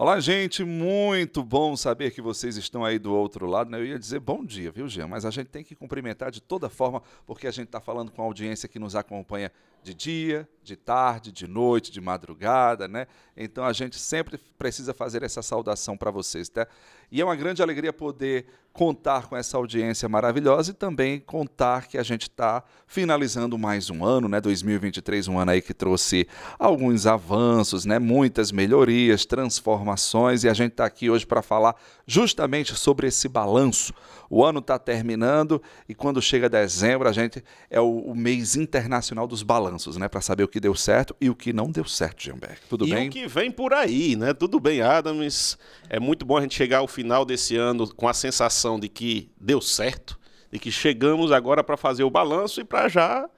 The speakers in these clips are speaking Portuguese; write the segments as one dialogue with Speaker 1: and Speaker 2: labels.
Speaker 1: Olá, gente, muito bom saber que vocês estão aí do outro lado. Né? Eu ia dizer bom dia, viu, Jean? Mas a gente tem que cumprimentar de toda forma, porque a gente está falando com a audiência que nos acompanha de dia, de tarde, de noite, de madrugada, né? Então a gente sempre precisa fazer essa saudação para vocês, tá? E é uma grande alegria poder contar com essa audiência maravilhosa e também contar que a gente está finalizando mais um ano, né? 2023, um ano aí que trouxe alguns avanços, né? Muitas melhorias, transformações e a gente está aqui hoje para falar justamente sobre esse balanço. O ano está terminando e quando chega dezembro a gente é o, o mês internacional dos balanços, né? Para saber o que deu certo e o que não deu certo, Gianberg. Tudo
Speaker 2: e
Speaker 1: bem?
Speaker 2: E o que vem por aí, né? Tudo bem, Adams. É muito bom a gente chegar ao final desse ano com a sensação de que deu certo, de que chegamos agora para fazer o balanço e para já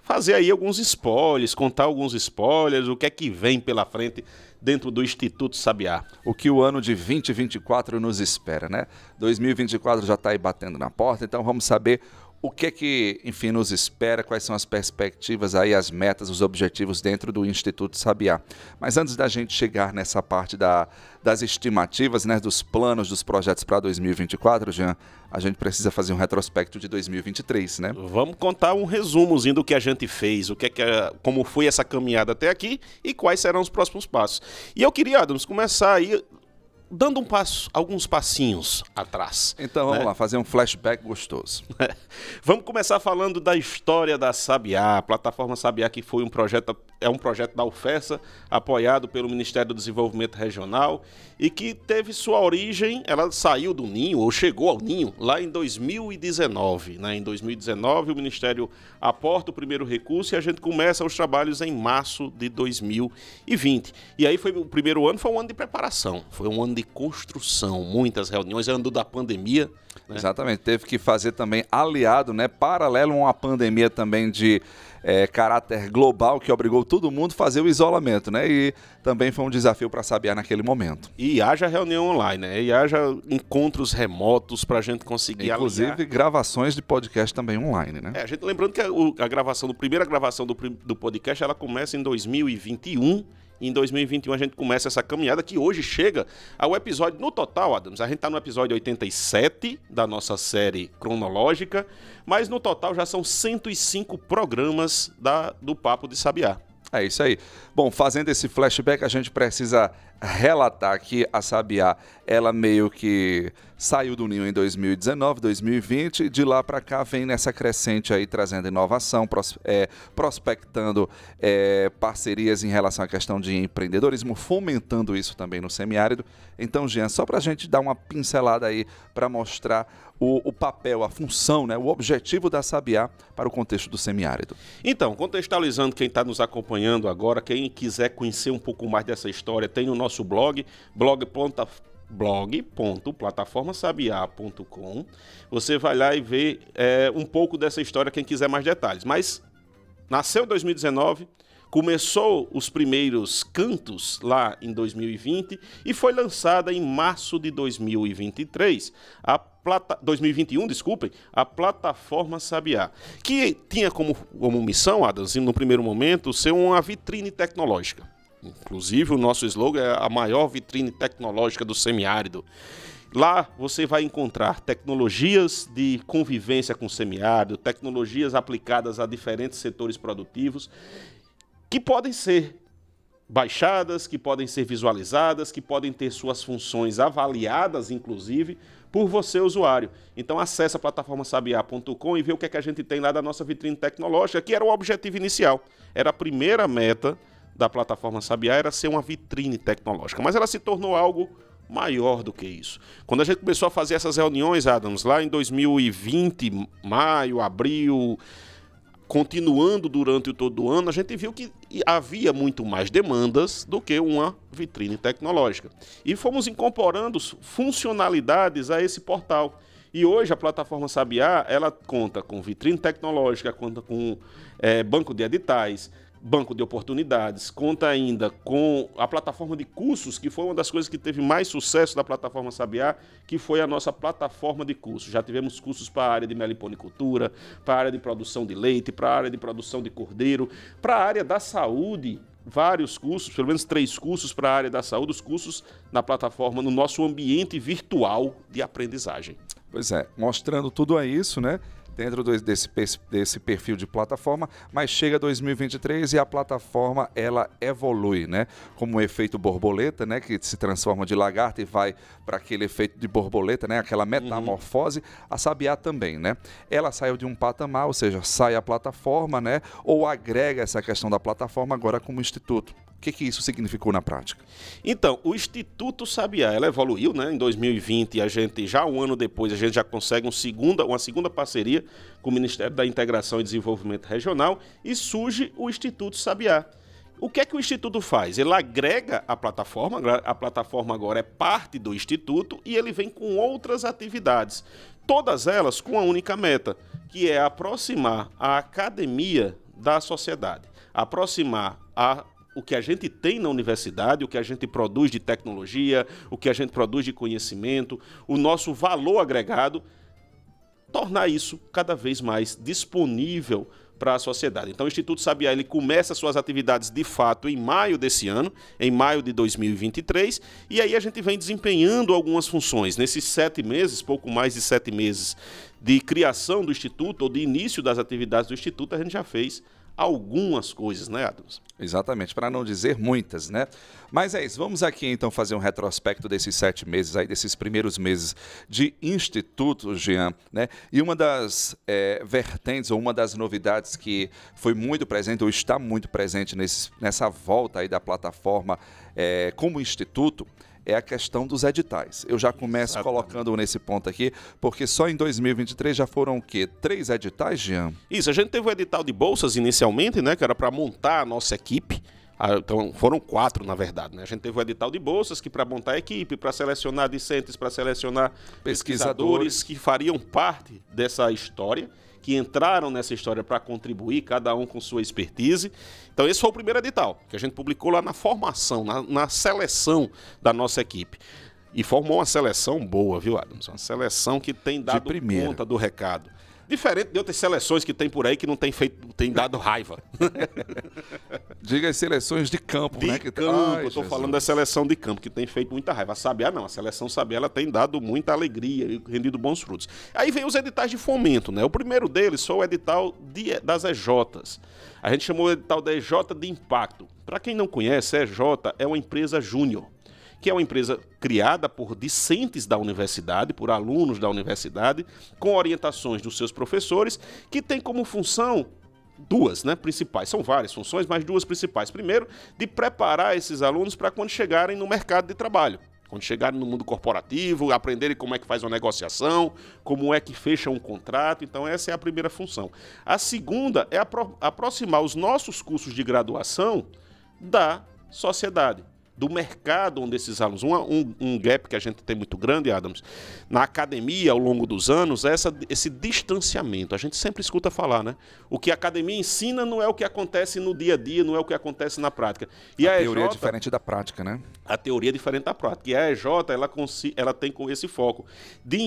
Speaker 2: fazer aí alguns spoilers, contar alguns spoilers, o que é que vem pela frente dentro do Instituto Sabiá.
Speaker 1: O que o ano de 2024 nos espera, né? 2024 já está aí batendo na porta, então vamos saber o que é que, enfim, nos espera, quais são as perspectivas aí, as metas, os objetivos dentro do Instituto Sabiá. Mas antes da gente chegar nessa parte da, das estimativas, né, dos planos, dos projetos para 2024, Jean, a gente precisa fazer um retrospecto de 2023, né?
Speaker 2: Vamos contar um resumozinho do que a gente fez, o que é que, como foi essa caminhada até aqui e quais serão os próximos passos. E eu queria, Adams, começar aí dando um passo, alguns passinhos atrás.
Speaker 1: Então vamos né? lá, fazer um flashback gostoso.
Speaker 2: vamos começar falando da história da Sabiá, a plataforma Sabiá que foi um projeto, é um projeto da UFESA, apoiado pelo Ministério do Desenvolvimento Regional e que teve sua origem, ela saiu do ninho ou chegou ao ninho lá em 2019, né? Em 2019 o Ministério aporta o primeiro recurso e a gente começa os trabalhos em março de 2020. E aí foi o primeiro ano foi um ano de preparação, foi um ano de construção, muitas reuniões, ano da pandemia.
Speaker 1: Né? Exatamente, teve que fazer também aliado, né, paralelo a uma pandemia também de é, caráter global que obrigou todo mundo a fazer o isolamento, né? E também foi um desafio para Sabiá naquele momento.
Speaker 2: E haja reunião online, né? E haja encontros remotos para a gente conseguir
Speaker 1: Inclusive
Speaker 2: aliar.
Speaker 1: gravações de podcast também online, né?
Speaker 2: É, a gente lembrando que a, a gravação, a primeira gravação do, do podcast, ela começa em 2021 em 2021 a gente começa essa caminhada que hoje chega ao episódio, no total, Adams, a gente está no episódio 87 da nossa série cronológica, mas no total já são 105 programas da, do Papo de Sabiá.
Speaker 1: É isso aí. Bom, fazendo esse flashback, a gente precisa relatar que a Sabiá, ela meio que saiu do ninho em 2019, 2020, de lá para cá vem nessa crescente aí trazendo inovação, pros, é, prospectando é, parcerias em relação à questão de empreendedorismo, fomentando isso também no semiárido. Então, Jean, só para a gente dar uma pincelada aí para mostrar o, o, papel, a função, né, o objetivo da Sabiá para o contexto do semiárido.
Speaker 2: Então, contextualizando quem está nos acompanhando agora, quem quiser conhecer um pouco mais dessa história, tem no nosso blog, blog.plataformasabiá.com. Você vai lá e vê é, um pouco dessa história, quem quiser mais detalhes. Mas nasceu em 2019, começou os primeiros cantos lá em 2020 e foi lançada em março de 2023 a plata, 2021, desculpem, a plataforma Sabiá, que tinha como, como missão, Adams, no primeiro momento, ser uma vitrine tecnológica. Inclusive, o nosso slogan é a maior vitrine tecnológica do semiárido. Lá você vai encontrar tecnologias de convivência com o semiárido, tecnologias aplicadas a diferentes setores produtivos, que podem ser baixadas, que podem ser visualizadas, que podem ter suas funções avaliadas, inclusive, por você, usuário. Então acesse a plataforma sabiá.com e vê o que, é que a gente tem lá da nossa vitrine tecnológica, que era o objetivo inicial. Era a primeira meta da plataforma Sabiá era ser uma vitrine tecnológica, mas ela se tornou algo maior do que isso. Quando a gente começou a fazer essas reuniões, Adams, lá em 2020, maio, abril, continuando durante todo o ano, a gente viu que havia muito mais demandas do que uma vitrine tecnológica. E fomos incorporando funcionalidades a esse portal. E hoje a plataforma Sabiá, ela conta com vitrine tecnológica, conta com é, banco de editais, banco de oportunidades, conta ainda com a plataforma de cursos, que foi uma das coisas que teve mais sucesso da plataforma Sabiá, que foi a nossa plataforma de cursos. Já tivemos cursos para a área de meliponicultura, para a área de produção de leite, para a área de produção de cordeiro, para a área da saúde, vários cursos, pelo menos três cursos para a área da saúde, os cursos na plataforma, no nosso ambiente virtual de aprendizagem.
Speaker 1: Pois é, mostrando tudo isso, né? Dentro desse, desse perfil de plataforma, mas chega 2023 e a plataforma ela evolui, né? Como o efeito borboleta, né? Que se transforma de lagarta e vai para aquele efeito de borboleta, né? Aquela metamorfose. Uhum. A Sabiá também, né? Ela saiu de um patamar, ou seja, sai a plataforma, né? Ou agrega essa questão da plataforma agora como instituto. O que, que isso significou na prática?
Speaker 2: Então, o Instituto Sabiá, ela evoluiu, né? Em 2020, a gente, já um ano depois, a gente já consegue um segunda, uma segunda parceria com o Ministério da Integração e Desenvolvimento Regional e surge o Instituto Sabiá. O que é que o Instituto faz? Ele agrega a plataforma, a plataforma agora é parte do Instituto e ele vem com outras atividades. Todas elas com a única meta, que é aproximar a academia da sociedade, aproximar a o que a gente tem na universidade, o que a gente produz de tecnologia, o que a gente produz de conhecimento, o nosso valor agregado, tornar isso cada vez mais disponível para a sociedade. Então, o Instituto Sabiá ele começa suas atividades de fato em maio desse ano, em maio de 2023, e aí a gente vem desempenhando algumas funções. Nesses sete meses, pouco mais de sete meses de criação do Instituto, ou de início das atividades do Instituto, a gente já fez algumas coisas, né, Adams?
Speaker 1: Exatamente, para não dizer muitas, né? Mas é isso, vamos aqui então fazer um retrospecto desses sete meses aí, desses primeiros meses de Instituto, Jean, né? E uma das é, vertentes, ou uma das novidades que foi muito presente, ou está muito presente nesse, nessa volta aí da plataforma é, como Instituto, é a questão dos editais. Eu já começo Exatamente. colocando nesse ponto aqui, porque só em 2023 já foram o quê? Três editais, Jean?
Speaker 2: Isso, a gente teve o edital de bolsas inicialmente, né, que era para montar a nossa equipe. Ah, então, foram quatro, na verdade. Né? A gente teve o edital de bolsas, que para montar a equipe, para selecionar discentes, para selecionar pesquisadores. pesquisadores que fariam parte dessa história que entraram nessa história para contribuir, cada um com sua expertise. Então, esse foi o primeiro edital, que a gente publicou lá na formação, na, na seleção da nossa equipe. E formou uma seleção boa, viu, Adams? Uma seleção que tem dado conta do recado. Diferente de outras seleções que tem por aí que não tem feito, tem dado raiva.
Speaker 1: Diga as seleções de campo,
Speaker 2: de
Speaker 1: né?
Speaker 2: De campo, Ai, eu estou falando da seleção de campo, que tem feito muita raiva. A Sabiá não, a seleção Sabiá ela tem dado muita alegria e rendido bons frutos. Aí vem os editais de fomento, né? O primeiro deles foi o edital de, das EJs. A gente chamou o edital da EJ de Impacto. Para quem não conhece, a EJ é uma empresa júnior que é uma empresa criada por discentes da universidade, por alunos da universidade, com orientações dos seus professores, que tem como função duas, né, principais. São várias funções, mas duas principais. Primeiro, de preparar esses alunos para quando chegarem no mercado de trabalho. Quando chegarem no mundo corporativo, aprenderem como é que faz uma negociação, como é que fecha um contrato. Então, essa é a primeira função. A segunda é apro aproximar os nossos cursos de graduação da sociedade do mercado onde esses alunos. Um, um, um, gap que a gente tem muito grande, Adams, na academia ao longo dos anos, é essa, esse distanciamento. A gente sempre escuta falar, né? O que a academia ensina não é o que acontece no dia a dia, não é o que acontece na prática.
Speaker 1: E a, a teoria EJ, é diferente da prática, né?
Speaker 2: A teoria é diferente da prática. E a EJ, ela, ela tem com esse foco de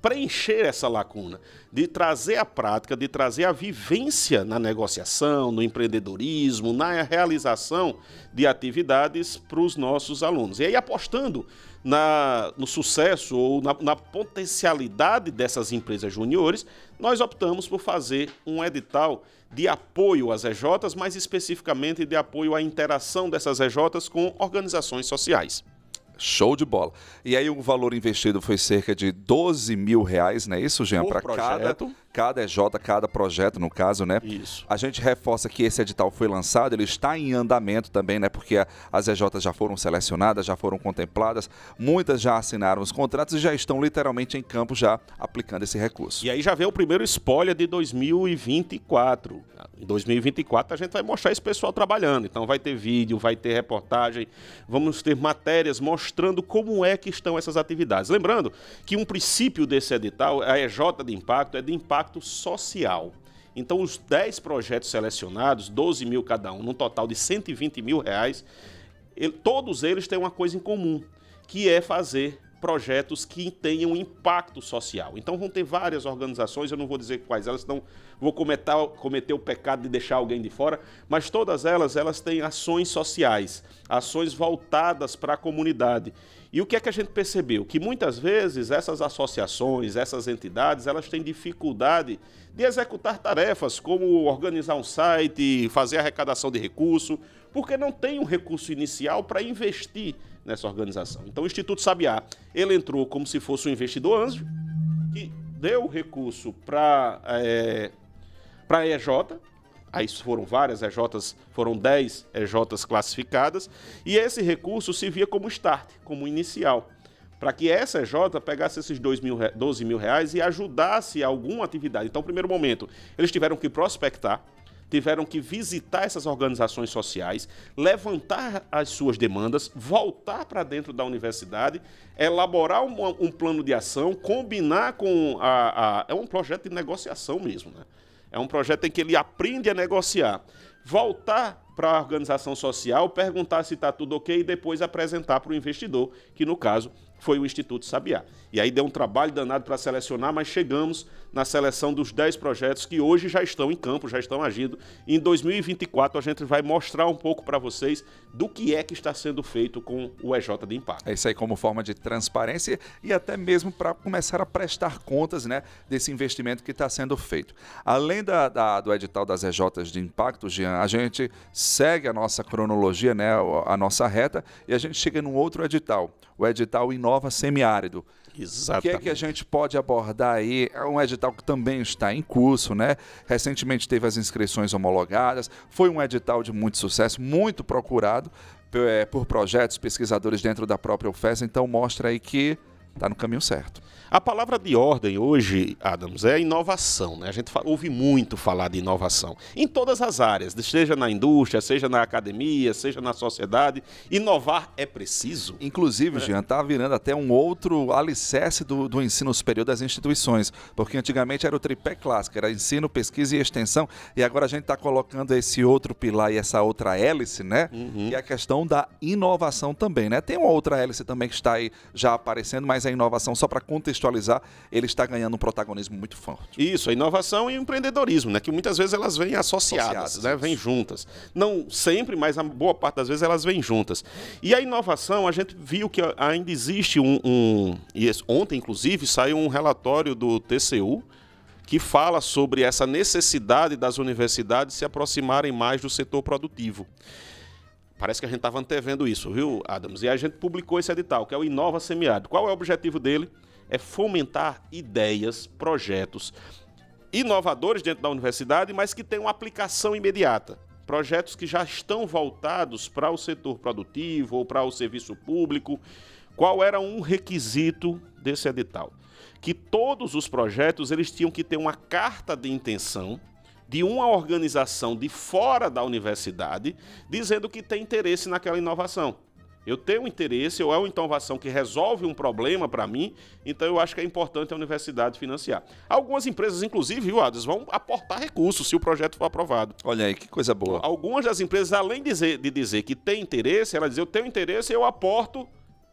Speaker 2: preencher essa lacuna, de trazer a prática, de trazer a vivência na negociação, no empreendedorismo, na realização de atividades para os nossos alunos. E aí, apostando na, no sucesso ou na, na potencialidade dessas empresas juniores, nós optamos por fazer um edital de apoio às EJs, mais especificamente de apoio à interação dessas EJs com organizações sociais.
Speaker 1: Show de bola. E aí o valor investido foi cerca de 12 mil reais, não é isso, Jean?
Speaker 2: Para cada,
Speaker 1: cada EJ, cada projeto, no caso, né?
Speaker 2: Isso.
Speaker 1: A gente reforça que esse edital foi lançado, ele está em andamento também, né? Porque as EJs já foram selecionadas, já foram contempladas, muitas já assinaram os contratos e já estão literalmente em campo já aplicando esse recurso.
Speaker 2: E aí já vem o primeiro spoiler de 2024. Em 2024 a gente vai mostrar esse pessoal trabalhando. Então vai ter vídeo, vai ter reportagem, vamos ter matérias mostrando como é que estão essas atividades. Lembrando que um princípio desse edital, a EJ de impacto, é de impacto social. Então, os 10 projetos selecionados, 12 mil cada um, num total de 120 mil reais, ele, todos eles têm uma coisa em comum, que é fazer projetos que tenham impacto social. Então vão ter várias organizações, eu não vou dizer quais elas, não vou cometer, cometer o pecado de deixar alguém de fora, mas todas elas, elas têm ações sociais, ações voltadas para a comunidade. E o que é que a gente percebeu? Que muitas vezes essas associações, essas entidades, elas têm dificuldade de executar tarefas como organizar um site, fazer arrecadação de recurso, porque não tem um recurso inicial para investir nessa organização. Então o Instituto Sabiá, ele entrou como se fosse um investidor anjo, que deu recurso para é, a EJ, aí foram várias EJs, foram 10 EJs classificadas, e esse recurso se via como start, como inicial, para que essa EJ pegasse esses 2 mil, 12 mil reais e ajudasse alguma atividade. Então, primeiro momento, eles tiveram que prospectar, tiveram que visitar essas organizações sociais, levantar as suas demandas, voltar para dentro da universidade, elaborar um, um, plano de ação, combinar com a, a, É um projeto de negociação mesmo, né? É um projeto em que ele aprende a negociar. Voltar para a organização social, perguntar se está tudo ok e depois apresentar para o investidor, que no caso foi o Instituto Sabiá. E aí deu um trabalho danado para selecionar, mas chegamos na seleção dos 10 projetos que hoje já estão em campo, já estão agindo. Em 2024 a gente vai mostrar um pouco para vocês do que é que está sendo feito com o EJ de Impacto.
Speaker 1: É isso aí como forma de transparência e até mesmo para começar a prestar contas né, desse investimento que está sendo feito. Além da, da, do edital das EJs de Impacto, Jean, a gente segue a nossa cronologia, né, a nossa reta, e a gente chega num outro edital, o edital Inova Semiárido.
Speaker 2: Exatamente.
Speaker 1: O que é que a gente pode abordar aí? É um edital que também está em curso, né? Recentemente teve as inscrições homologadas, foi um edital de muito sucesso, muito procurado é, por projetos, pesquisadores dentro da própria UFES, então mostra aí que está no caminho certo.
Speaker 2: A palavra de ordem hoje, Adams, é inovação. Né? A gente ouve muito falar de inovação em todas as áreas, seja na indústria, seja na academia, seja na sociedade. Inovar é preciso.
Speaker 1: Inclusive, é. Jean, está virando até um outro alicerce do, do ensino superior das instituições, porque antigamente era o tripé clássico, era ensino, pesquisa e extensão, e agora a gente está colocando esse outro pilar e essa outra hélice, né? Uhum. E a questão da inovação também, né? Tem uma outra hélice também que está aí já aparecendo, mas a inovação, só para contextualizar, contextualizar, ele está ganhando um protagonismo muito forte.
Speaker 2: Isso, a inovação e o empreendedorismo, né? Que muitas vezes elas vêm associadas, associadas né? Vêm juntas. Não sempre, mas a boa parte das vezes elas vêm juntas. E a inovação, a gente viu que ainda existe um. um e ontem, inclusive, saiu um relatório do TCU que fala sobre essa necessidade das universidades se aproximarem mais do setor produtivo. Parece que a gente estava antevendo isso, viu, Adams? E a gente publicou esse edital, que é o Inova Semiárido. Qual é o objetivo dele? é fomentar ideias, projetos inovadores dentro da universidade, mas que tenham aplicação imediata. Projetos que já estão voltados para o setor produtivo ou para o serviço público. Qual era um requisito desse edital? Que todos os projetos eles tinham que ter uma carta de intenção de uma organização de fora da universidade dizendo que tem interesse naquela inovação. Eu tenho interesse, ou é uma inovação que resolve um problema para mim, então eu acho que é importante a universidade financiar. Algumas empresas, inclusive, viu, Adas, vão aportar recursos se o projeto for aprovado.
Speaker 1: Olha aí, que coisa boa.
Speaker 2: Algumas das empresas, além de dizer, de dizer que tem interesse, elas dizem, eu tenho interesse, eu aporto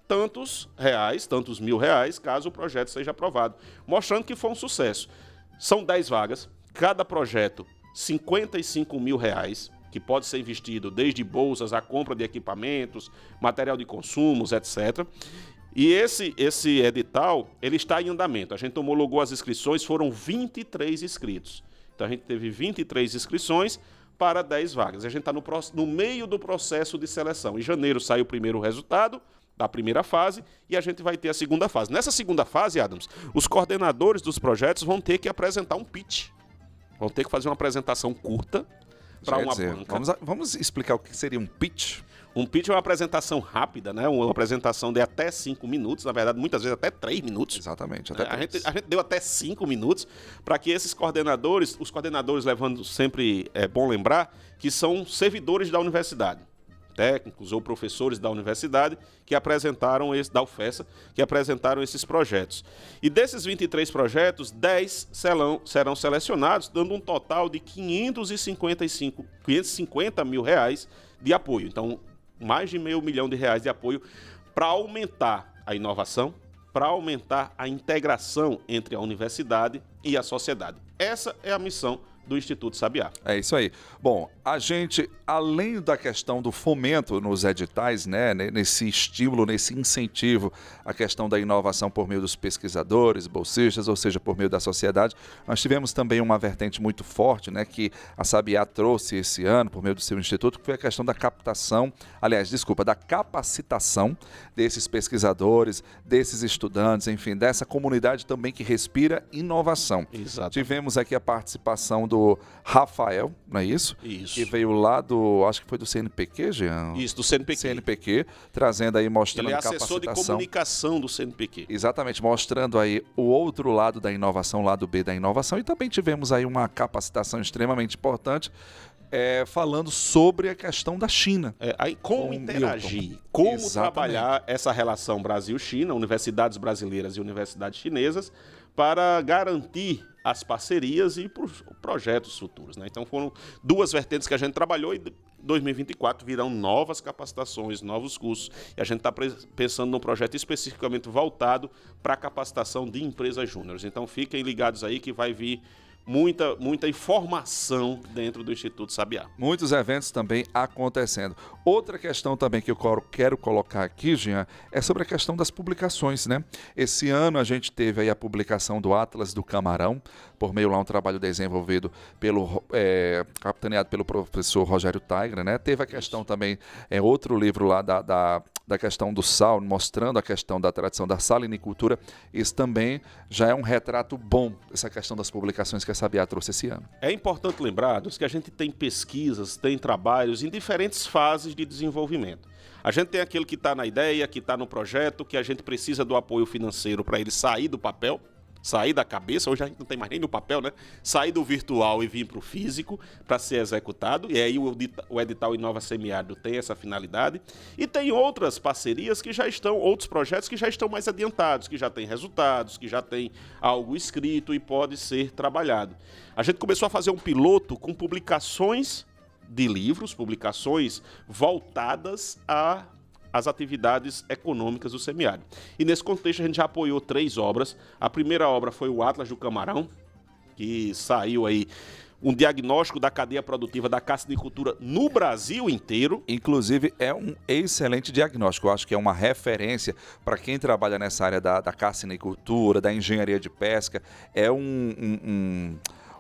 Speaker 2: tantos reais, tantos mil reais, caso o projeto seja aprovado, mostrando que foi um sucesso. São 10 vagas, cada projeto 55 mil reais, que pode ser investido desde bolsas a compra de equipamentos, material de consumos, etc. E esse, esse edital, ele está em andamento. A gente homologou as inscrições, foram 23 inscritos. Então a gente teve 23 inscrições para 10 vagas. A gente está no, no meio do processo de seleção. Em janeiro sai o primeiro resultado da primeira fase e a gente vai ter a segunda fase. Nessa segunda fase, Adams, os coordenadores dos projetos vão ter que apresentar um pitch. Vão ter que fazer uma apresentação curta para uma
Speaker 1: dizer, banca. Vamos, vamos explicar o que seria um pitch?
Speaker 2: Um pitch é uma apresentação rápida, né? Uma apresentação de até cinco minutos, na verdade, muitas vezes até três minutos.
Speaker 1: Exatamente.
Speaker 2: Até a, gente, a gente deu até cinco minutos para que esses coordenadores, os coordenadores levando sempre, é bom lembrar, que são servidores da universidade. Técnicos ou professores da universidade que apresentaram esse, da UFESA, que apresentaram esses projetos. E desses 23 projetos, 10 serão, serão selecionados, dando um total de 555, 550 mil reais de apoio. Então, mais de meio milhão de reais de apoio para aumentar a inovação, para aumentar a integração entre a universidade e a sociedade. Essa é a missão do Instituto Sabiá.
Speaker 1: É isso aí. Bom, a gente, além da questão do fomento nos editais, né, nesse estímulo, nesse incentivo à questão da inovação por meio dos pesquisadores, bolsistas, ou seja, por meio da sociedade, nós tivemos também uma vertente muito forte, né, que a Sabiá trouxe esse ano por meio do seu instituto, que foi a questão da captação, aliás, desculpa, da capacitação desses pesquisadores, desses estudantes, enfim, dessa comunidade também que respira inovação.
Speaker 2: Exato.
Speaker 1: Tivemos aqui a participação do do Rafael, não é isso?
Speaker 2: Isso.
Speaker 1: Que veio lá do, acho que foi do CNPq, Jean?
Speaker 2: Isso, do CNPq.
Speaker 1: CNPq, trazendo aí, mostrando
Speaker 2: Ele é assessor de comunicação do CNPq.
Speaker 1: Exatamente, mostrando aí o outro lado da inovação, o lado B da inovação. E também tivemos aí uma capacitação extremamente importante é, falando sobre a questão da China.
Speaker 2: É, aí, como
Speaker 1: Com
Speaker 2: interagir,
Speaker 1: Milton.
Speaker 2: como
Speaker 1: Exatamente.
Speaker 2: trabalhar essa relação Brasil-China, universidades brasileiras e universidades chinesas, para garantir as parcerias e pros projetos futuros. Né? Então foram duas vertentes que a gente trabalhou e 2024 virão novas capacitações, novos cursos. E a gente está pensando num projeto especificamente voltado para a capacitação de empresas júniores. Então fiquem ligados aí que vai vir muita, muita informação dentro do Instituto Sabiá.
Speaker 1: Muitos eventos também acontecendo. Outra questão também que eu quero colocar aqui, Jean, é sobre a questão das publicações, né? Esse ano a gente teve aí a publicação do Atlas do Camarão, por meio lá um trabalho desenvolvido pelo, é, capitaneado pelo professor Rogério Taigra, né? Teve a questão também, é outro livro lá da, da, da questão do sal, mostrando a questão da tradição da salinicultura. Isso também já é um retrato bom, essa questão das publicações que a Sabiá trouxe esse ano.
Speaker 2: É importante lembrar que a gente tem pesquisas, tem trabalhos em diferentes fases de desenvolvimento. A gente tem aquele que está na ideia, que está no projeto, que a gente precisa do apoio financeiro para ele sair do papel, sair da cabeça, hoje a gente não tem mais nem no papel, né? Sair do virtual e vir para o físico para ser executado. E aí o edita- o edital Inova Semiárido tem essa finalidade. E tem outras parcerias que já estão, outros projetos que já estão mais adiantados, que já têm resultados, que já tem algo escrito e pode ser trabalhado. A gente começou a fazer um piloto com publicações de livros, publicações voltadas a as atividades econômicas do semiárido. E nesse contexto a gente já apoiou três obras. A primeira obra foi o Atlas do Camarão, que saiu aí um diagnóstico da cadeia produtiva da cassinicultura no Brasil inteiro.
Speaker 1: Inclusive, é um excelente diagnóstico. Eu acho que é uma referência para quem trabalha nessa área da, da carcinicultura, da engenharia de pesca. É um, um, um,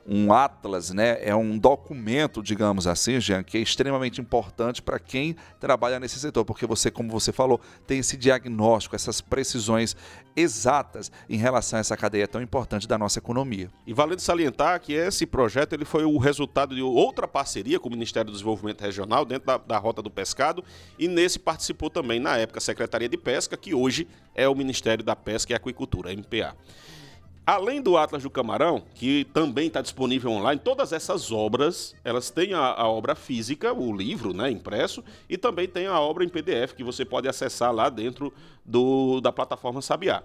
Speaker 1: um atlas, né? é um documento, digamos assim, Jean, que é extremamente importante para quem trabalha nesse setor, porque você, como você falou, tem esse diagnóstico, essas precisões exatas em relação a essa cadeia tão importante da nossa economia.
Speaker 2: E valendo salientar que esse projeto ele foi o resultado de outra parceria com o Ministério do Desenvolvimento Regional dentro da, da Rota do Pescado e nesse participou também, na época, a Secretaria de Pesca, que hoje é o Ministério da Pesca e Aquicultura, MPA. Além do Atlas do Camarão, que também está disponível online, todas essas obras, elas têm a, a obra física, o livro, né, impresso, e também tem a obra em PDF que você pode acessar lá dentro do, da plataforma Sabiá,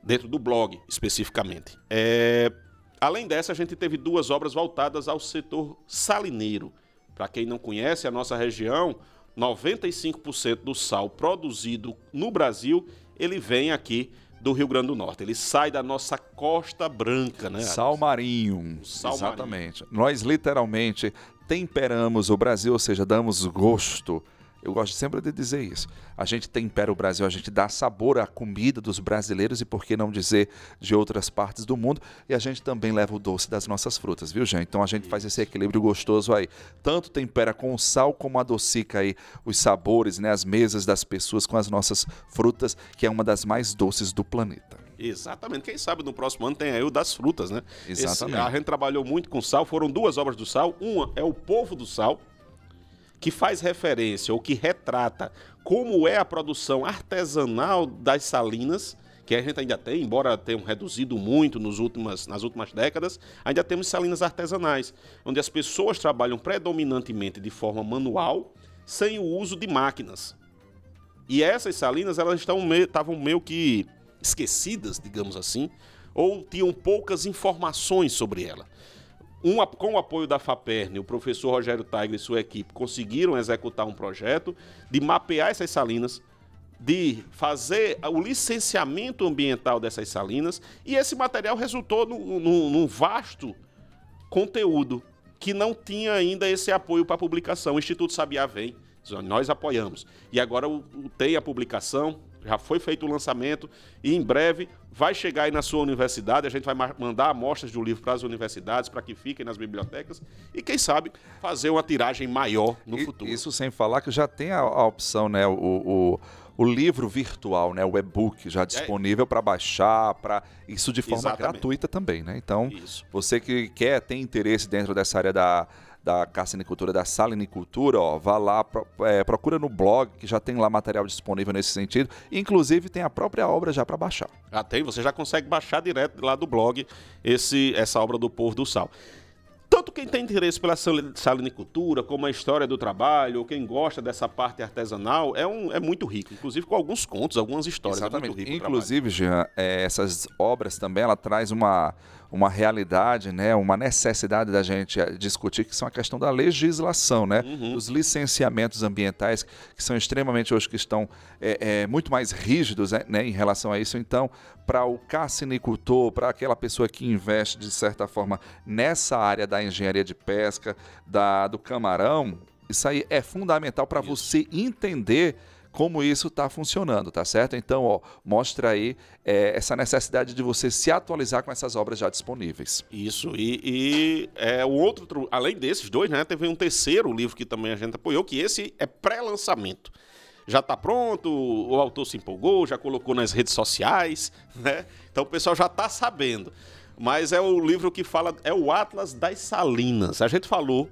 Speaker 2: dentro do blog especificamente. É, além dessa, a gente teve duas obras voltadas ao setor salineiro. Para quem não conhece, a nossa região, 95% do sal produzido no Brasil, ele vem aqui do Rio Grande do Norte. Ele sai da nossa Costa Branca, né?
Speaker 1: Sal marinho.
Speaker 2: Sal
Speaker 1: Exatamente. Nós literalmente temperamos o Brasil, ou seja, damos gosto. Eu gosto sempre de dizer isso. A gente tempera o Brasil, a gente dá sabor à comida dos brasileiros e por que não dizer de outras partes do mundo. E a gente também leva o doce das nossas frutas, viu, gente? Então a gente faz esse equilíbrio gostoso aí. Tanto tempera com o sal como adocica aí os sabores, né, as mesas das pessoas com as nossas frutas, que é uma das mais doces do planeta.
Speaker 2: Exatamente. Quem sabe no próximo ano tem aí o das frutas, né?
Speaker 1: Exatamente.
Speaker 2: Esse- a gente trabalhou muito com sal, foram duas obras do sal. Uma é o Povo do Sal, que faz referência ou que retrata como é a produção artesanal das salinas, que a gente ainda tem, embora tenham reduzido muito nos últimas, nas últimas décadas, ainda temos salinas artesanais, onde as pessoas trabalham predominantemente de forma manual, sem o uso de máquinas. E essas salinas elas estavam meio, meio que esquecidas, digamos assim, ou tinham poucas informações sobre ela. Um, com o apoio da FAPERN, o professor Rogério Tigre e sua equipe conseguiram executar um projeto de mapear essas salinas, de fazer o licenciamento ambiental dessas salinas, e esse material resultou num, num, num vasto conteúdo que não tinha ainda esse apoio para publicação. O Instituto Sabiá vem, nós apoiamos. E agora tem a publicação, já foi feito o lançamento e em breve vai chegar aí na sua universidade. A gente vai mandar amostras do livro para as universidades, para que fiquem nas bibliotecas e, quem sabe, fazer uma tiragem maior no
Speaker 1: e,
Speaker 2: futuro.
Speaker 1: Isso sem falar que já tem a, a opção, né? o, o o livro virtual, né, o e-book já é. disponível para baixar, para isso de forma Exatamente. gratuita também, né? Então, isso. você que quer tem interesse dentro dessa área da da carcinicultura, da salinicultura, ó, vá lá, pro, é, procura no blog, que já tem lá material disponível nesse sentido. Inclusive tem a própria obra já para baixar.
Speaker 2: Já tem, você já consegue baixar direto lá do blog esse, essa obra do Povo do Sal. Tanto quem tem interesse pela salinicultura, como a história do trabalho, ou quem gosta dessa parte artesanal, é, um, é muito rico. Inclusive com alguns contos, algumas histórias. É
Speaker 1: Exatamente. É Inclusive, Jean, é, essas obras também, ela traz uma uma realidade, né, uma necessidade da gente eh, discutir, que são a questão da legislação, né, uhum. dos licenciamentos ambientais, que são extremamente hoje que estão é, é, muito mais rígidos né, né, em relação a isso. Então, para o carcinicultor, para aquela pessoa que investe, de certa forma, nessa área da engenharia de pesca, da, do camarão, isso aí é fundamental para você entender como isso está funcionando, tá certo? Então, ó, mostra aí é, essa necessidade de você se atualizar com essas obras já disponíveis.
Speaker 2: Isso, e, e é, o outro, além desses dois, né, teve um terceiro livro que também a gente apoiou, que esse é pré-lançamento. Já está pronto, o autor se empolgou, já colocou nas redes sociais, né? Então o pessoal já está sabendo. Mas é o livro que fala, é o Atlas das Salinas. A gente falou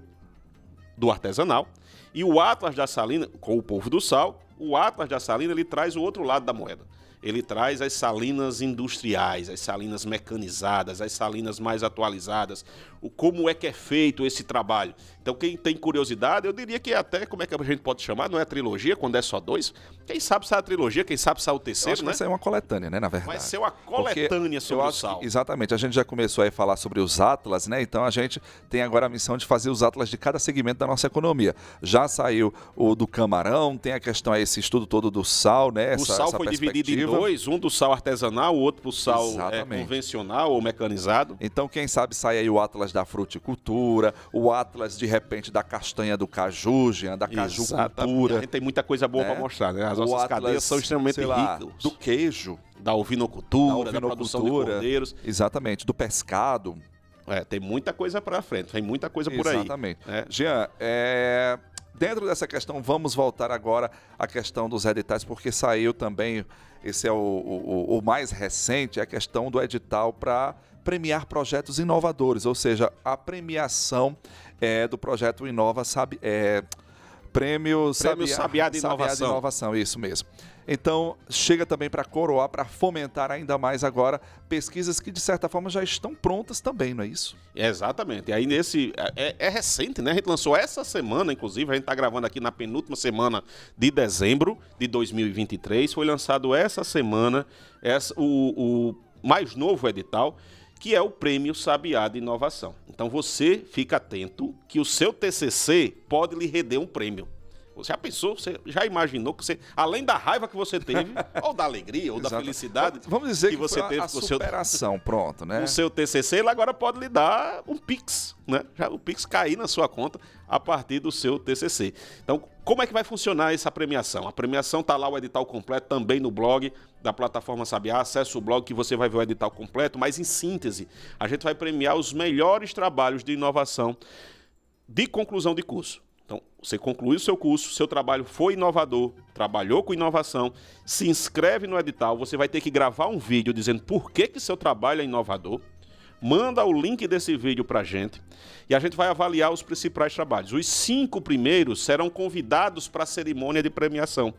Speaker 2: do artesanal, e o Atlas da Salina, com o povo do sal, o Atlas da Salina ele traz o outro lado da moeda ele traz as salinas industriais, as salinas mecanizadas, as salinas mais atualizadas, o como é que é feito esse trabalho. Então, quem tem curiosidade, eu diria que até, como é que a gente pode chamar, não é trilogia, quando é só dois, quem sabe sai a trilogia, quem sabe sai o terceiro, né?
Speaker 1: Vai ser uma coletânea, né, na verdade.
Speaker 2: Vai ser uma coletânea Porque sobre o sal.
Speaker 1: Que, exatamente, a gente já começou a falar sobre os atlas, né, então a gente tem agora a missão de fazer os atlas de cada segmento da nossa economia. Já saiu o do camarão, tem a questão, esse estudo todo do sal, né,
Speaker 2: essa, O sal foi dividido em dois, um do sal artesanal, o outro para o sal é, convencional ou mecanizado.
Speaker 1: Então, quem sabe sai aí o Atlas da fruticultura, o Atlas, de repente, da castanha do caju, Jean, da cajucultura. A
Speaker 2: gente tem muita coisa boa né? para mostrar, né? As o nossas Atlas, cadeias são extremamente lá, ricas.
Speaker 1: Do queijo.
Speaker 2: Da ovinocultura, da, ovinocultura, da produção de cordeiros.
Speaker 1: Exatamente, do pescado.
Speaker 2: É, tem muita coisa para frente, tem muita coisa por
Speaker 1: aí. Exatamente. É. Jean, é... Dentro dessa questão, vamos voltar agora à questão dos editais, porque saiu também, esse é o, o, o mais recente, a questão do edital para premiar projetos inovadores, ou seja, a premiação é, do projeto Inova Sabe. É, Prêmio,
Speaker 2: Prêmio Sabiá, Sabiá de Inovação.
Speaker 1: Sabiá de Inovação, isso mesmo. Então, chega também para coroar, para fomentar ainda mais agora pesquisas que, de certa forma, já estão prontas também, não é isso?
Speaker 2: Exatamente. E aí, nesse. É, é recente, né? A gente lançou essa semana, inclusive, a gente está gravando aqui na penúltima semana de dezembro de 2023. Foi lançado essa semana essa, o, o mais novo edital que é o Prêmio Sabiá de Inovação. Então você fica atento que o seu TCC pode lhe render um prêmio. Você já pensou, você já imaginou que você, além da raiva que você teve, ou da alegria, ou da felicidade,
Speaker 1: vamos dizer que, que você teve
Speaker 2: a
Speaker 1: com o seu superação, pronto, né?
Speaker 2: O seu TCC, ele agora pode lhe dar um Pix, né? Já o Pix cair na sua conta a partir do seu TCC. Então, como é que vai funcionar essa premiação? A premiação tá lá o edital completo também no blog da plataforma Sabiá. Acesse o blog que você vai ver o edital completo, mas em síntese, a gente vai premiar os melhores trabalhos de inovação de conclusão de curso. Então, você concluiu o seu curso, seu trabalho foi inovador, trabalhou com inovação, se inscreve no edital, você vai ter que gravar um vídeo dizendo por que, que seu trabalho é inovador, manda o link desse vídeo para a gente e a gente vai avaliar os principais trabalhos. Os cinco primeiros serão convidados para a cerimônia de premiação.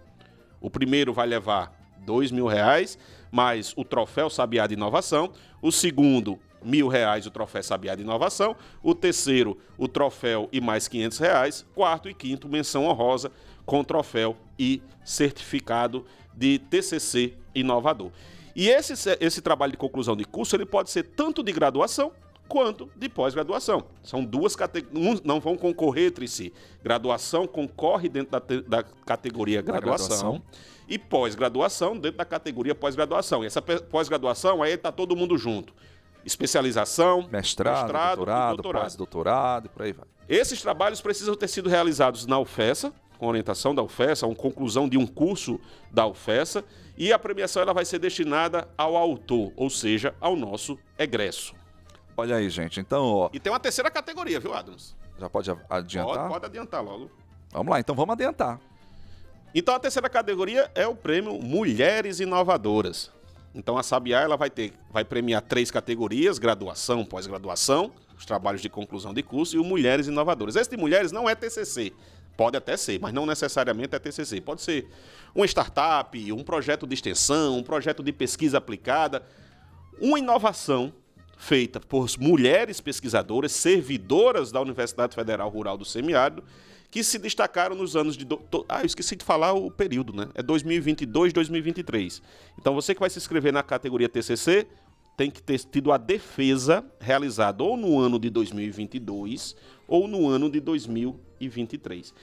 Speaker 2: O primeiro vai levar dois mil reais, mais o troféu Sabiá de Inovação. O segundo mil reais o troféu Sabiá de Inovação. O terceiro, o troféu e mais 500 reais. Quarto e quinto, menção honrosa com troféu e certificado de TCC inovador. E esse, esse trabalho de conclusão de curso ele pode ser tanto de graduação quanto de pós-graduação. São duas categorias, não vão concorrer entre si. Graduação concorre dentro da, da categoria graduação, graduação. e pós-graduação dentro da categoria pós-graduação. E essa pós-graduação aí está todo mundo junto. Especialização,
Speaker 1: mestrado, mestrado doutorado, doutorado. pós-doutorado e por aí vai.
Speaker 2: Esses trabalhos precisam ter sido realizados na UFESA, com orientação da UFESA, uma conclusão de um curso da UFESA, e a premiação ela vai ser destinada ao autor, ou seja, ao nosso egresso.
Speaker 1: Olha aí, gente. Então, ó.
Speaker 2: E tem uma terceira categoria, viu, Adams?
Speaker 1: Já pode adiantar?
Speaker 2: Pode, pode adiantar logo.
Speaker 1: Vamos lá, então vamos adiantar.
Speaker 2: Então a terceira categoria é o prêmio Mulheres Inovadoras. Então a Sabiá ela vai ter, vai premiar três categorias: graduação, pós-graduação, os trabalhos de conclusão de curso e o Mulheres Inovadoras. Esse de mulheres não é TCC, pode até ser, mas não necessariamente é TCC. Pode ser uma startup, um projeto de extensão, um projeto de pesquisa aplicada, uma inovação feita por mulheres pesquisadoras, servidoras da Universidade Federal Rural do Semiárido, que se destacaram nos anos de. Do... Ah, eu esqueci de falar o período, né? É 2022, 2023. Então você que vai se inscrever na categoria TCC tem que ter tido a defesa realizada ou no ano de 2022 ou no ano de 2023.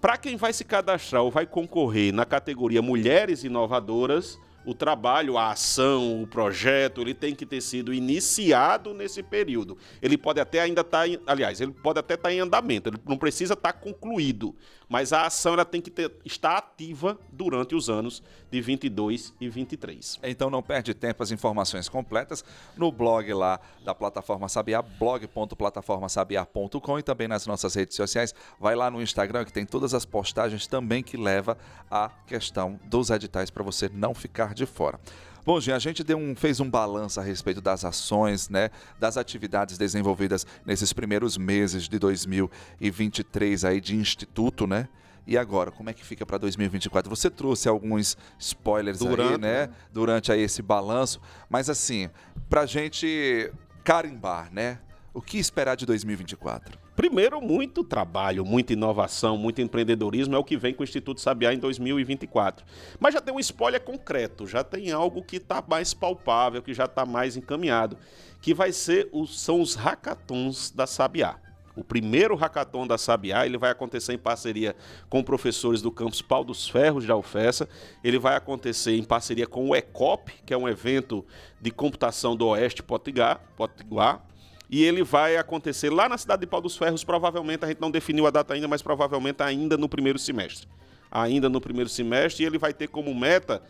Speaker 2: Para quem vai se cadastrar ou vai concorrer na categoria Mulheres Inovadoras, o trabalho, a ação, o projeto, ele tem que ter sido iniciado nesse período. Ele pode até ainda estar, tá aliás, ele pode até estar tá em andamento, ele não precisa estar tá concluído, mas a ação ela tem que ter, estar ativa durante os anos de 22 e 23.
Speaker 1: Então não perde tempo as informações completas no blog lá da plataforma Sabiá, blog.plataformasabiá.com e também nas nossas redes sociais. Vai lá no Instagram que tem todas as postagens também que leva a questão dos editais para você não ficar de fora. Bom, Jean, a gente deu um, fez um balanço a respeito das ações, né, das atividades desenvolvidas nesses primeiros meses de 2023 aí de instituto, né? E agora, como é que fica para 2024? Você trouxe alguns spoilers durante, aí, né? né? Durante aí esse balanço, mas assim, para a gente carimbar, né? O que esperar de 2024?
Speaker 2: Primeiro, muito trabalho, muita inovação, muito empreendedorismo é o que vem com o Instituto Sabiá em 2024. Mas já tem um spoiler concreto, já tem algo que está mais palpável, que já está mais encaminhado, que vai ser os, são os hackathons da Sabiá. O primeiro hackathon da Sabiá, ele vai acontecer em parceria com professores do campus Pau dos Ferros da UFESA. Ele vai acontecer em parceria com o ECOP, que é um evento de computação do Oeste Potiguar, Potiguar e ele vai acontecer lá na cidade de Pau dos Ferros, provavelmente, a gente não definiu a data ainda, mas provavelmente ainda no primeiro semestre. Ainda no primeiro semestre, e ele vai ter como meta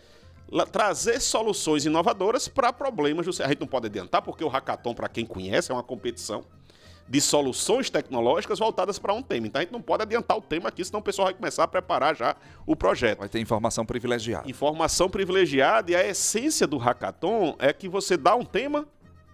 Speaker 2: trazer soluções inovadoras para problemas do A gente não pode adiantar, porque o hackathon, para quem conhece, é uma competição de soluções tecnológicas voltadas para um tema. Então a gente não pode adiantar o tema aqui, senão o pessoal vai começar a preparar já o projeto.
Speaker 1: Vai ter informação privilegiada.
Speaker 2: Informação privilegiada e a essência do hackathon é que você dá um tema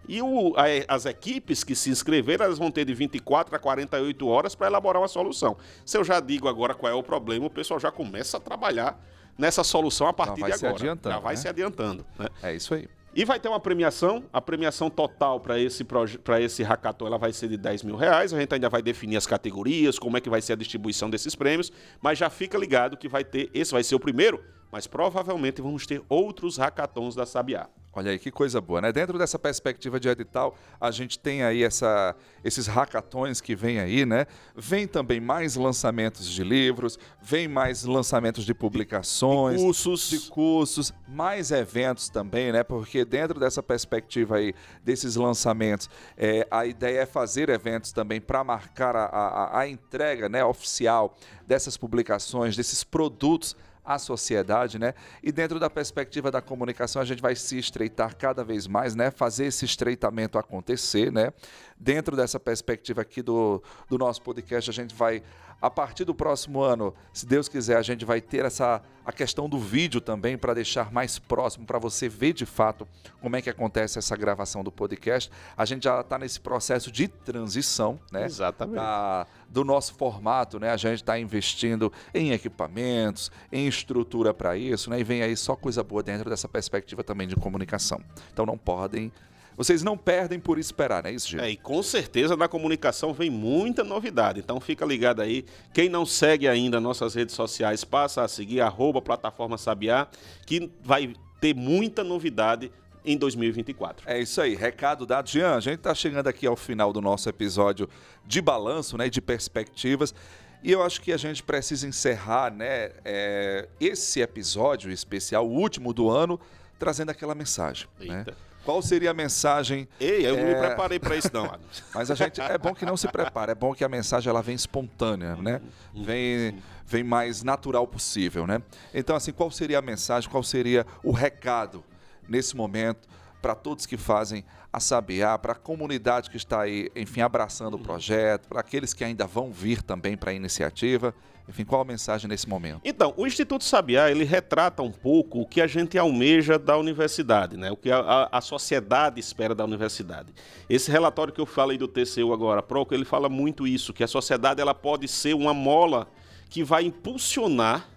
Speaker 2: e o, as equipes que se inscreveram, elas vão ter de 24 a 48 horas para elaborar uma solução. Se eu já digo agora qual é o problema, o pessoal já começa a trabalhar nessa solução a partir de agora.
Speaker 1: já
Speaker 2: vai né? se adiantando. Né?
Speaker 1: É isso aí.
Speaker 2: E vai ter uma premiação. A premiação total para esse, para esse hackathon ela vai ser de 10 mil reais. A gente ainda vai definir as categorias, como é que vai ser a distribuição desses prêmios. Mas já fica ligado que vai ter. Esse vai ser o primeiro, mas provavelmente vamos ter outros hackathons da Sabiá.
Speaker 1: Olha aí que coisa boa, né? Dentro dessa perspectiva de edital, a gente tem aí essa, esses hackathons que vem aí, né? Vem também mais lançamentos de livros, vem mais lançamentos de publicações,
Speaker 2: de cursos,
Speaker 1: de cursos, mais eventos também, né? Porque dentro dessa perspectiva aí desses lançamentos, é, a ideia é fazer eventos também para marcar a, a, a entrega, né, oficial dessas publicações, desses produtos à sociedade, né? E dentro da perspectiva da comunicação, a gente vai se estreitar cada vez mais, né? Fazer esse estreitamento acontecer, né? Dentro dessa perspectiva aqui do, do nosso podcast, a gente vai a partir do próximo ano, se Deus quiser, a gente vai ter essa a questão do vídeo também para deixar mais próximo para você ver de fato como é que acontece essa gravação do podcast. A gente já está nesse processo de transição, né?
Speaker 2: Exatamente.
Speaker 1: Da, do nosso formato, né? A gente está investindo em equipamentos, em estrutura para isso, né? E vem aí só coisa boa dentro dessa perspectiva também de comunicação. Então não podem vocês não perdem por esperar, não é isso, Gil?
Speaker 2: É, e com certeza na comunicação vem muita novidade. Então fica ligado aí. Quem não segue ainda nossas redes sociais, passa a seguir, arroba Plataforma Sabiá, que vai ter muita novidade em 2024.
Speaker 1: É isso aí, recado dado. Jean, a gente está chegando aqui ao final do nosso episódio de balanço, né, de perspectivas. E eu acho que a gente precisa encerrar né, é, esse episódio especial, o último do ano, trazendo aquela mensagem. Né? Qual seria a mensagem?
Speaker 2: Ei, eu é... não me é, preparei para isso não.
Speaker 1: Mas a gente é bom que não se prepare, é bom que a mensagem ela vem espontânea, né? Vem, vem mais natural possível, né? Então assim, qual seria a mensagem? Qual seria o recado nesse momento para todos que fazem a Sabiá, para a comunidade que está aí, enfim, abraçando o projeto, para aqueles que ainda vão vir também para a iniciativa. Enfim, qual a mensagem nesse momento?
Speaker 2: Então, o Instituto Sabiá, ele retrata um pouco o que a gente almeja da universidade, né? o que a, a sociedade espera da universidade. Esse relatório que eu falei do TCU agora, Proco, ele fala muito isso, que a sociedade ela pode ser uma mola que vai impulsionar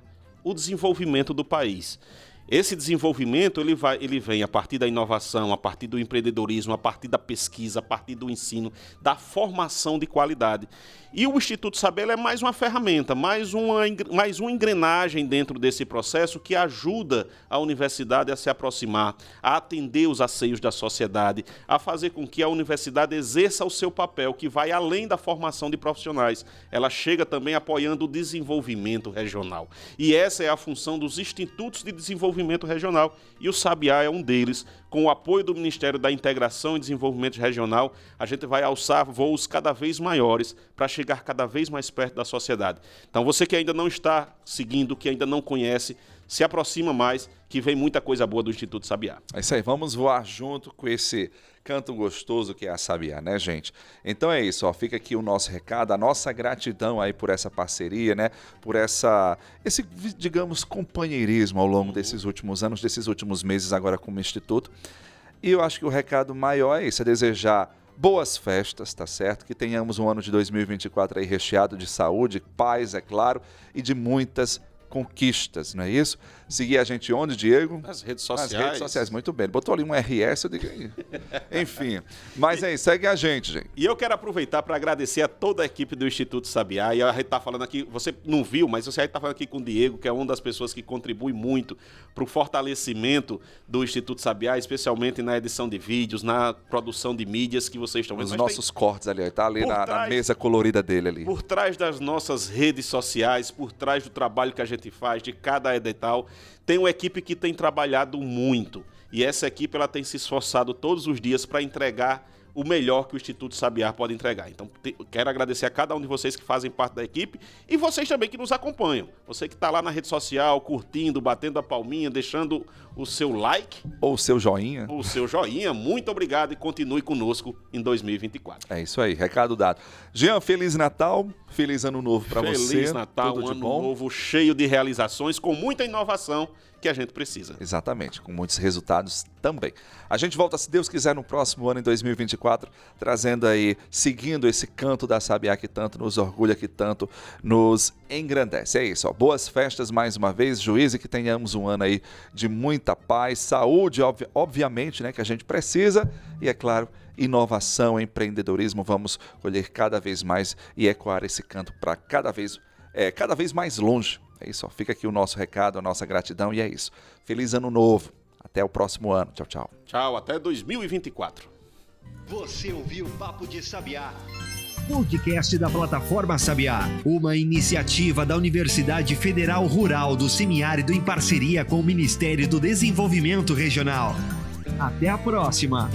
Speaker 2: o desenvolvimento do país. Esse desenvolvimento ele, vai, ele vem a partir da inovação, a partir do empreendedorismo, a partir da pesquisa, a partir do ensino, da formação de qualidade. E o Instituto Saber é mais uma ferramenta, mais uma, mais uma engrenagem dentro desse processo que ajuda a universidade a se aproximar, a atender os anseios da sociedade, a fazer com que a universidade exerça o seu papel, que vai além da formação de profissionais. Ela chega também apoiando o desenvolvimento regional. E essa é a função dos institutos de desenvolvimento regional. E o Sabiá é um deles, com o apoio do Ministério da Integração e Desenvolvimento Regional, a gente vai alçar voos cada vez maiores para chegar cada vez mais perto da sociedade. Então, você que ainda não está seguindo, que ainda não conhece, se aproxima mais, que vem muita coisa boa do Instituto Sabiá.
Speaker 1: É isso aí, vamos voar junto com esse canto gostoso que é a Sabiá, né, gente? Então é isso, ó, fica aqui o nosso recado, a nossa gratidão aí por essa parceria, né? Por essa esse, digamos, companheirismo ao longo desses últimos anos, desses últimos meses agora como instituto. E eu acho que o recado maior é esse, é desejar boas festas, tá certo? Que tenhamos um ano de 2024 aí recheado de saúde, paz, é claro, e de muitas conquistas, não é isso? Seguir a gente onde, Diego?
Speaker 2: Nas redes sociais.
Speaker 1: Nas redes sociais, muito bem. Ele botou ali um RS, eu digo. Enfim. Mas é isso, segue a gente, gente.
Speaker 2: E eu quero aproveitar para agradecer a toda a equipe do Instituto Sabiá. E a gente está falando aqui, você não viu, mas você está falando aqui com o Diego, que é uma das pessoas que contribui muito para o fortalecimento do Instituto Sabiá, especialmente na edição de vídeos, na produção de mídias que vocês estão vendo.
Speaker 1: Os nossos tem... cortes ali, está ali na, trás, na mesa colorida dele ali.
Speaker 2: Por trás das nossas redes sociais, por trás do trabalho que a gente faz, de cada edital. Tem uma equipe que tem trabalhado muito e essa equipe ela tem se esforçado todos os dias para entregar o melhor que o Instituto Sabiar pode entregar. Então, te, quero agradecer a cada um de vocês que fazem parte da equipe e vocês também que nos acompanham. Você que está lá na rede social, curtindo, batendo a palminha, deixando o seu like.
Speaker 1: Ou o seu joinha.
Speaker 2: O seu joinha. Muito obrigado e continue conosco em 2024.
Speaker 1: É isso aí, recado dado. Jean, Feliz Natal, Feliz Ano Novo para você.
Speaker 2: Feliz Natal, Tudo um ano bom. novo cheio de realizações, com muita inovação que a gente precisa.
Speaker 1: Exatamente, com muitos resultados também. A gente volta, se Deus quiser, no próximo ano, em 2024, trazendo aí, seguindo esse canto da Sabiá que tanto nos orgulha, que tanto nos engrandece. É isso, ó. boas festas mais uma vez, juízo e que tenhamos um ano aí de muita paz, saúde, obvi obviamente, né, que a gente precisa, e é claro, inovação, empreendedorismo, vamos colher cada vez mais e ecoar esse canto para cada vez, é, cada vez mais longe é isso, ó. fica aqui o nosso recado, a nossa gratidão e é isso. Feliz ano novo. Até o próximo ano. Tchau, tchau.
Speaker 2: Tchau, até 2024.
Speaker 3: Você ouviu Papo de Sabiá.
Speaker 4: Podcast da plataforma Sabiá, uma iniciativa da Universidade Federal Rural do Semiárido em parceria com o Ministério do Desenvolvimento Regional. Até a próxima!